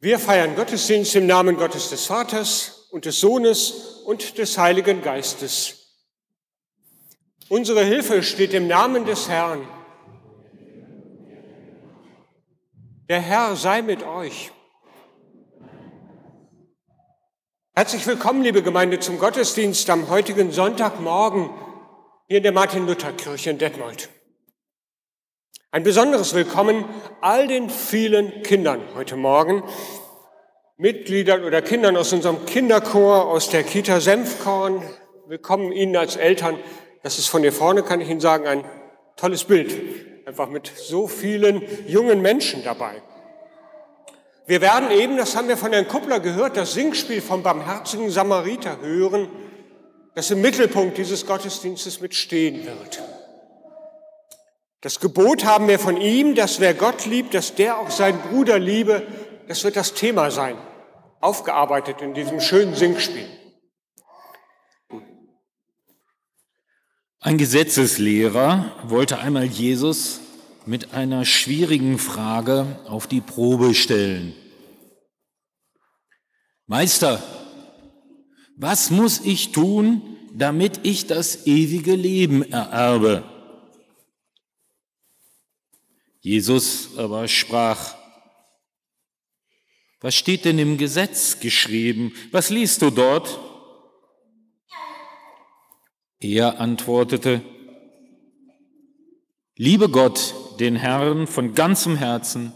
Wir feiern Gottesdienst im Namen Gottes des Vaters und des Sohnes und des Heiligen Geistes. Unsere Hilfe steht im Namen des Herrn. Der Herr sei mit euch. Herzlich willkommen, liebe Gemeinde, zum Gottesdienst am heutigen Sonntagmorgen hier in der Martin-Luther-Kirche in Detmold. Ein besonderes Willkommen all den vielen Kindern heute Morgen, Mitgliedern oder Kindern aus unserem Kinderchor, aus der Kita Senfkorn. Willkommen Ihnen als Eltern. Das ist von hier vorne, kann ich Ihnen sagen, ein tolles Bild. Einfach mit so vielen jungen Menschen dabei. Wir werden eben, das haben wir von Herrn Kuppler gehört, das Singspiel vom barmherzigen Samariter hören, das im Mittelpunkt dieses Gottesdienstes mitstehen wird. Das Gebot haben wir von ihm, dass wer Gott liebt, dass der auch seinen Bruder liebe. Das wird das Thema sein, aufgearbeitet in diesem schönen Singspiel. Ein Gesetzeslehrer wollte einmal Jesus mit einer schwierigen Frage auf die Probe stellen. Meister, was muss ich tun, damit ich das ewige Leben ererbe? Jesus aber sprach, was steht denn im Gesetz geschrieben? Was liest du dort? Er antwortete, Liebe Gott, den Herrn, von ganzem Herzen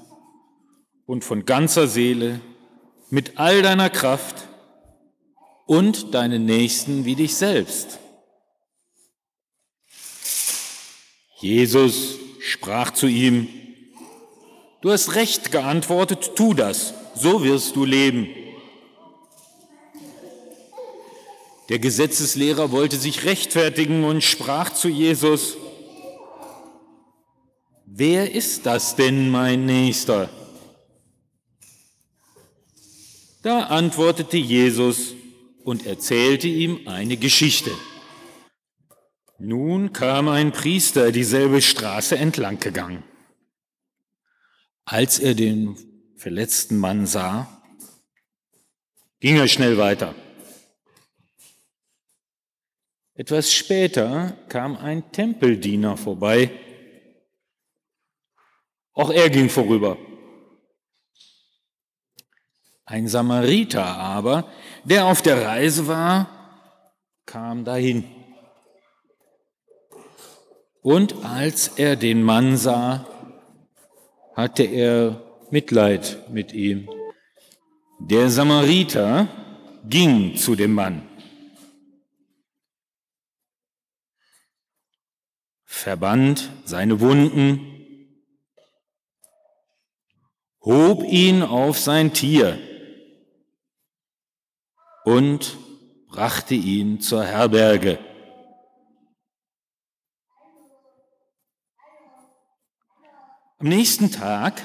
und von ganzer Seele, mit all deiner Kraft und deinen Nächsten wie dich selbst. Jesus sprach zu ihm, Du hast recht geantwortet, tu das, so wirst du leben. Der Gesetzeslehrer wollte sich rechtfertigen und sprach zu Jesus, Wer ist das denn, mein Nächster? Da antwortete Jesus und erzählte ihm eine Geschichte. Nun kam ein Priester dieselbe Straße entlang gegangen. Als er den verletzten Mann sah, ging er schnell weiter. Etwas später kam ein Tempeldiener vorbei. Auch er ging vorüber. Ein Samariter aber, der auf der Reise war, kam dahin. Und als er den Mann sah, hatte er Mitleid mit ihm. Der Samariter ging zu dem Mann, verband seine Wunden, hob ihn auf sein Tier und brachte ihn zur Herberge. Am nächsten Tag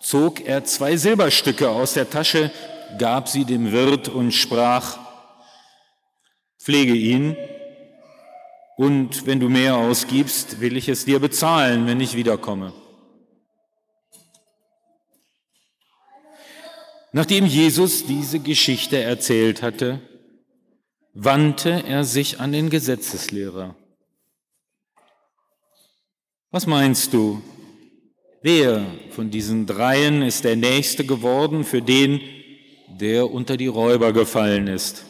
zog er zwei Silberstücke aus der Tasche, gab sie dem Wirt und sprach, pflege ihn, und wenn du mehr ausgibst, will ich es dir bezahlen, wenn ich wiederkomme. Nachdem Jesus diese Geschichte erzählt hatte, wandte er sich an den Gesetzeslehrer. Was meinst du? Wer von diesen dreien ist der Nächste geworden für den, der unter die Räuber gefallen ist?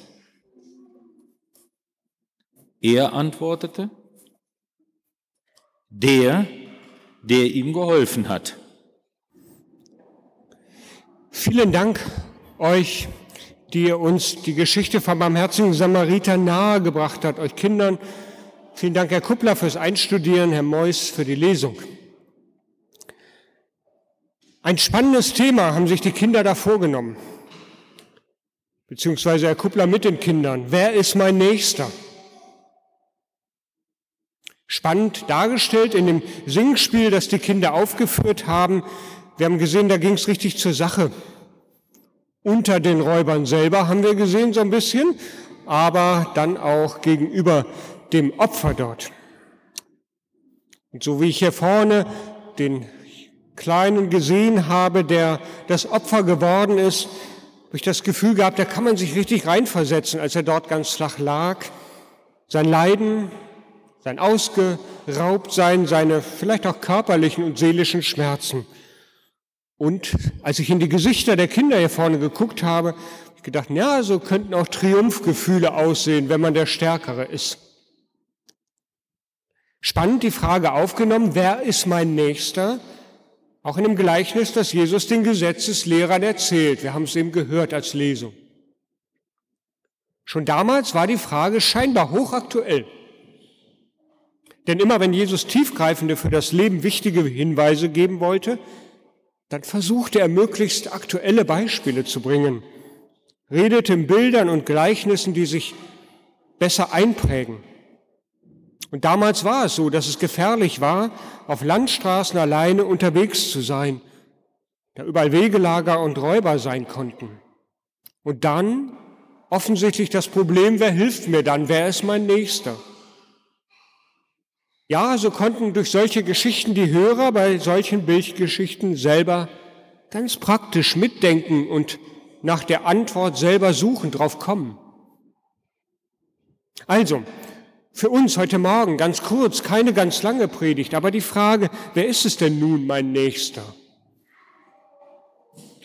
Er antwortete, der, der ihm geholfen hat. Vielen Dank euch, die ihr uns die Geschichte vom barmherzigen Samariter nahegebracht habt, euch Kindern. Vielen Dank, Herr Kuppler, fürs Einstudieren, Herr Meuss für die Lesung. Ein spannendes Thema haben sich die Kinder da vorgenommen, beziehungsweise Herr Kuppler mit den Kindern. Wer ist mein Nächster? Spannend dargestellt in dem Singspiel, das die Kinder aufgeführt haben. Wir haben gesehen, da ging es richtig zur Sache. Unter den Räubern selber haben wir gesehen so ein bisschen, aber dann auch gegenüber dem Opfer dort. Und so wie ich hier vorne den Kleinen gesehen habe, der das Opfer geworden ist, habe ich das Gefühl gehabt, da kann man sich richtig reinversetzen, als er dort ganz flach lag. Sein Leiden, sein Ausgeraubtsein, seine vielleicht auch körperlichen und seelischen Schmerzen. Und als ich in die Gesichter der Kinder hier vorne geguckt habe, habe ich gedacht, ja, so könnten auch Triumphgefühle aussehen, wenn man der Stärkere ist. Spannend die Frage aufgenommen, wer ist mein Nächster? Auch in dem Gleichnis, das Jesus den Gesetzeslehrern erzählt. Wir haben es eben gehört als Lesung. Schon damals war die Frage scheinbar hochaktuell. Denn immer wenn Jesus tiefgreifende, für das Leben wichtige Hinweise geben wollte, dann versuchte er möglichst aktuelle Beispiele zu bringen, redete in Bildern und Gleichnissen, die sich besser einprägen. Und damals war es so, dass es gefährlich war, auf Landstraßen alleine unterwegs zu sein, da überall Wegelager und Räuber sein konnten. Und dann offensichtlich das Problem, wer hilft mir dann, wer ist mein Nächster? Ja, so konnten durch solche Geschichten die Hörer bei solchen Bildgeschichten selber ganz praktisch mitdenken und nach der Antwort selber suchen, drauf kommen. Also, für uns heute Morgen ganz kurz, keine ganz lange Predigt, aber die Frage, wer ist es denn nun mein Nächster?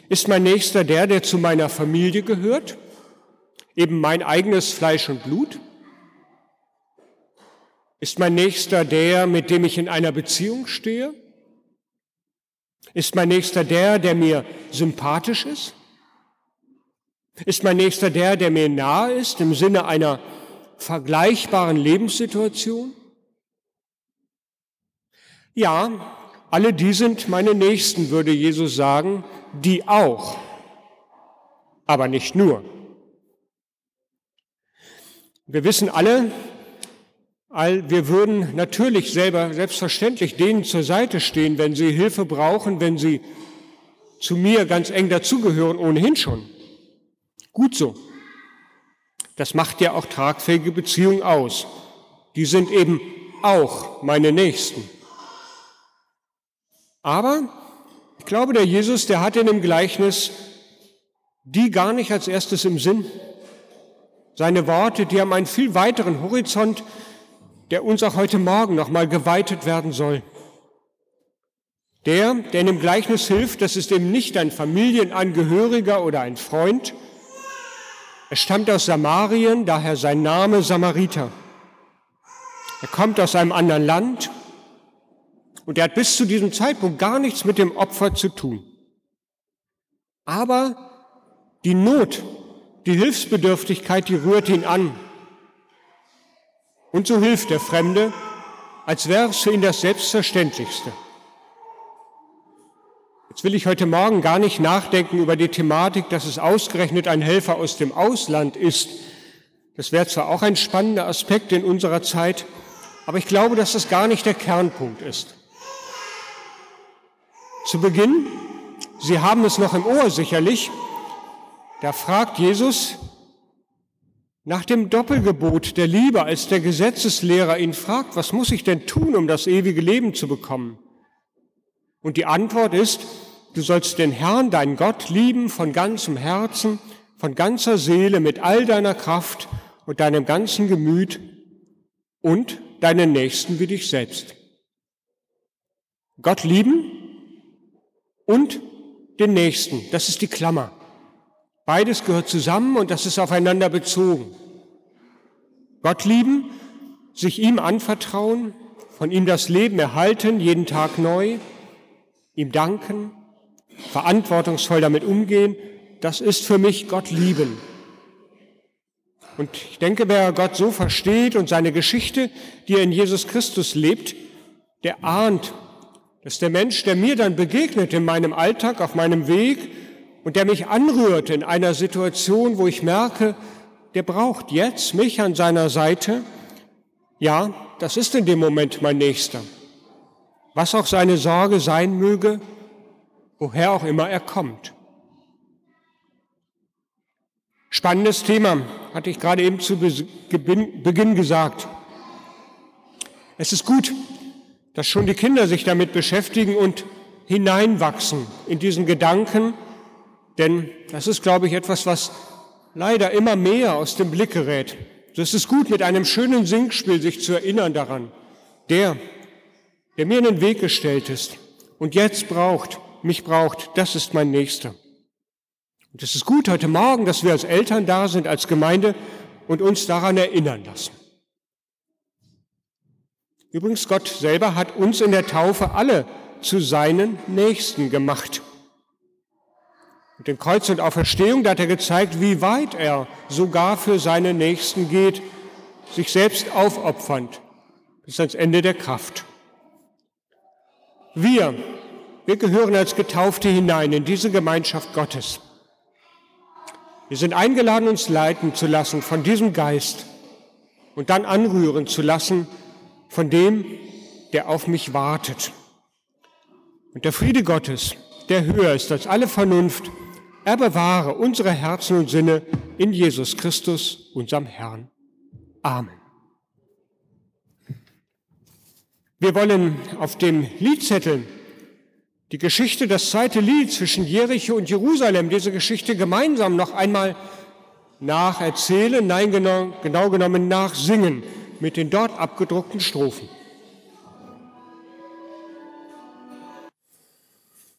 Ist mein Nächster der, der zu meiner Familie gehört? Eben mein eigenes Fleisch und Blut? Ist mein Nächster der, mit dem ich in einer Beziehung stehe? Ist mein Nächster der, der mir sympathisch ist? Ist mein Nächster der, der mir nahe ist im Sinne einer vergleichbaren Lebenssituation? Ja, alle die sind meine Nächsten, würde Jesus sagen, die auch, aber nicht nur. Wir wissen alle, wir würden natürlich selber selbstverständlich denen zur Seite stehen, wenn sie Hilfe brauchen, wenn sie zu mir ganz eng dazugehören, ohnehin schon. Gut so. Das macht ja auch tragfähige Beziehungen aus. Die sind eben auch meine Nächsten. Aber ich glaube, der Jesus, der hat in dem Gleichnis die gar nicht als erstes im Sinn. Seine Worte, die haben einen viel weiteren Horizont, der uns auch heute Morgen nochmal geweitet werden soll. Der, der in dem Gleichnis hilft, das ist eben nicht ein Familienangehöriger oder ein Freund, er stammt aus Samarien, daher sein Name Samariter. Er kommt aus einem anderen Land und er hat bis zu diesem Zeitpunkt gar nichts mit dem Opfer zu tun. Aber die Not, die Hilfsbedürftigkeit, die rührt ihn an. Und so hilft der Fremde, als wäre es für ihn das Selbstverständlichste. Jetzt will ich heute Morgen gar nicht nachdenken über die Thematik, dass es ausgerechnet ein Helfer aus dem Ausland ist. Das wäre zwar auch ein spannender Aspekt in unserer Zeit, aber ich glaube, dass das gar nicht der Kernpunkt ist. Zu Beginn, Sie haben es noch im Ohr sicherlich, da fragt Jesus nach dem Doppelgebot der Liebe, als der Gesetzeslehrer ihn fragt, was muss ich denn tun, um das ewige Leben zu bekommen? Und die Antwort ist, du sollst den Herrn, deinen Gott, lieben von ganzem Herzen, von ganzer Seele, mit all deiner Kraft und deinem ganzen Gemüt und deinen Nächsten wie dich selbst. Gott lieben und den Nächsten, das ist die Klammer. Beides gehört zusammen und das ist aufeinander bezogen. Gott lieben, sich ihm anvertrauen, von ihm das Leben erhalten, jeden Tag neu ihm danken, verantwortungsvoll damit umgehen, das ist für mich Gott lieben. Und ich denke, wer Gott so versteht und seine Geschichte, die er in Jesus Christus lebt, der ahnt, dass der Mensch, der mir dann begegnet in meinem Alltag, auf meinem Weg und der mich anrührt in einer Situation, wo ich merke, der braucht jetzt mich an seiner Seite, ja, das ist in dem Moment mein Nächster. Was auch seine Sorge sein möge, woher auch immer er kommt. Spannendes Thema, hatte ich gerade eben zu Beginn gesagt. Es ist gut, dass schon die Kinder sich damit beschäftigen und hineinwachsen in diesen Gedanken, denn das ist, glaube ich, etwas, was leider immer mehr aus dem Blick gerät. Es ist gut, mit einem schönen Singspiel sich zu erinnern daran. Der, der mir in den Weg gestellt ist und jetzt braucht, mich braucht, das ist mein Nächster. Und es ist gut heute Morgen, dass wir als Eltern da sind, als Gemeinde und uns daran erinnern lassen. Übrigens, Gott selber hat uns in der Taufe alle zu seinen Nächsten gemacht. Mit dem Kreuz und Auferstehung da hat er gezeigt, wie weit er sogar für seine Nächsten geht, sich selbst aufopfernd bis ans Ende der Kraft. Wir, wir gehören als Getaufte hinein in diese Gemeinschaft Gottes. Wir sind eingeladen, uns leiten zu lassen von diesem Geist und dann anrühren zu lassen von dem, der auf mich wartet. Und der Friede Gottes, der höher ist als alle Vernunft, er bewahre unsere Herzen und Sinne in Jesus Christus, unserem Herrn. Amen. Wir wollen auf dem Liedzettel die Geschichte, das zweite Lied zwischen Jericho und Jerusalem, diese Geschichte gemeinsam noch einmal nacherzählen, nein, genau, genau genommen nachsingen mit den dort abgedruckten Strophen.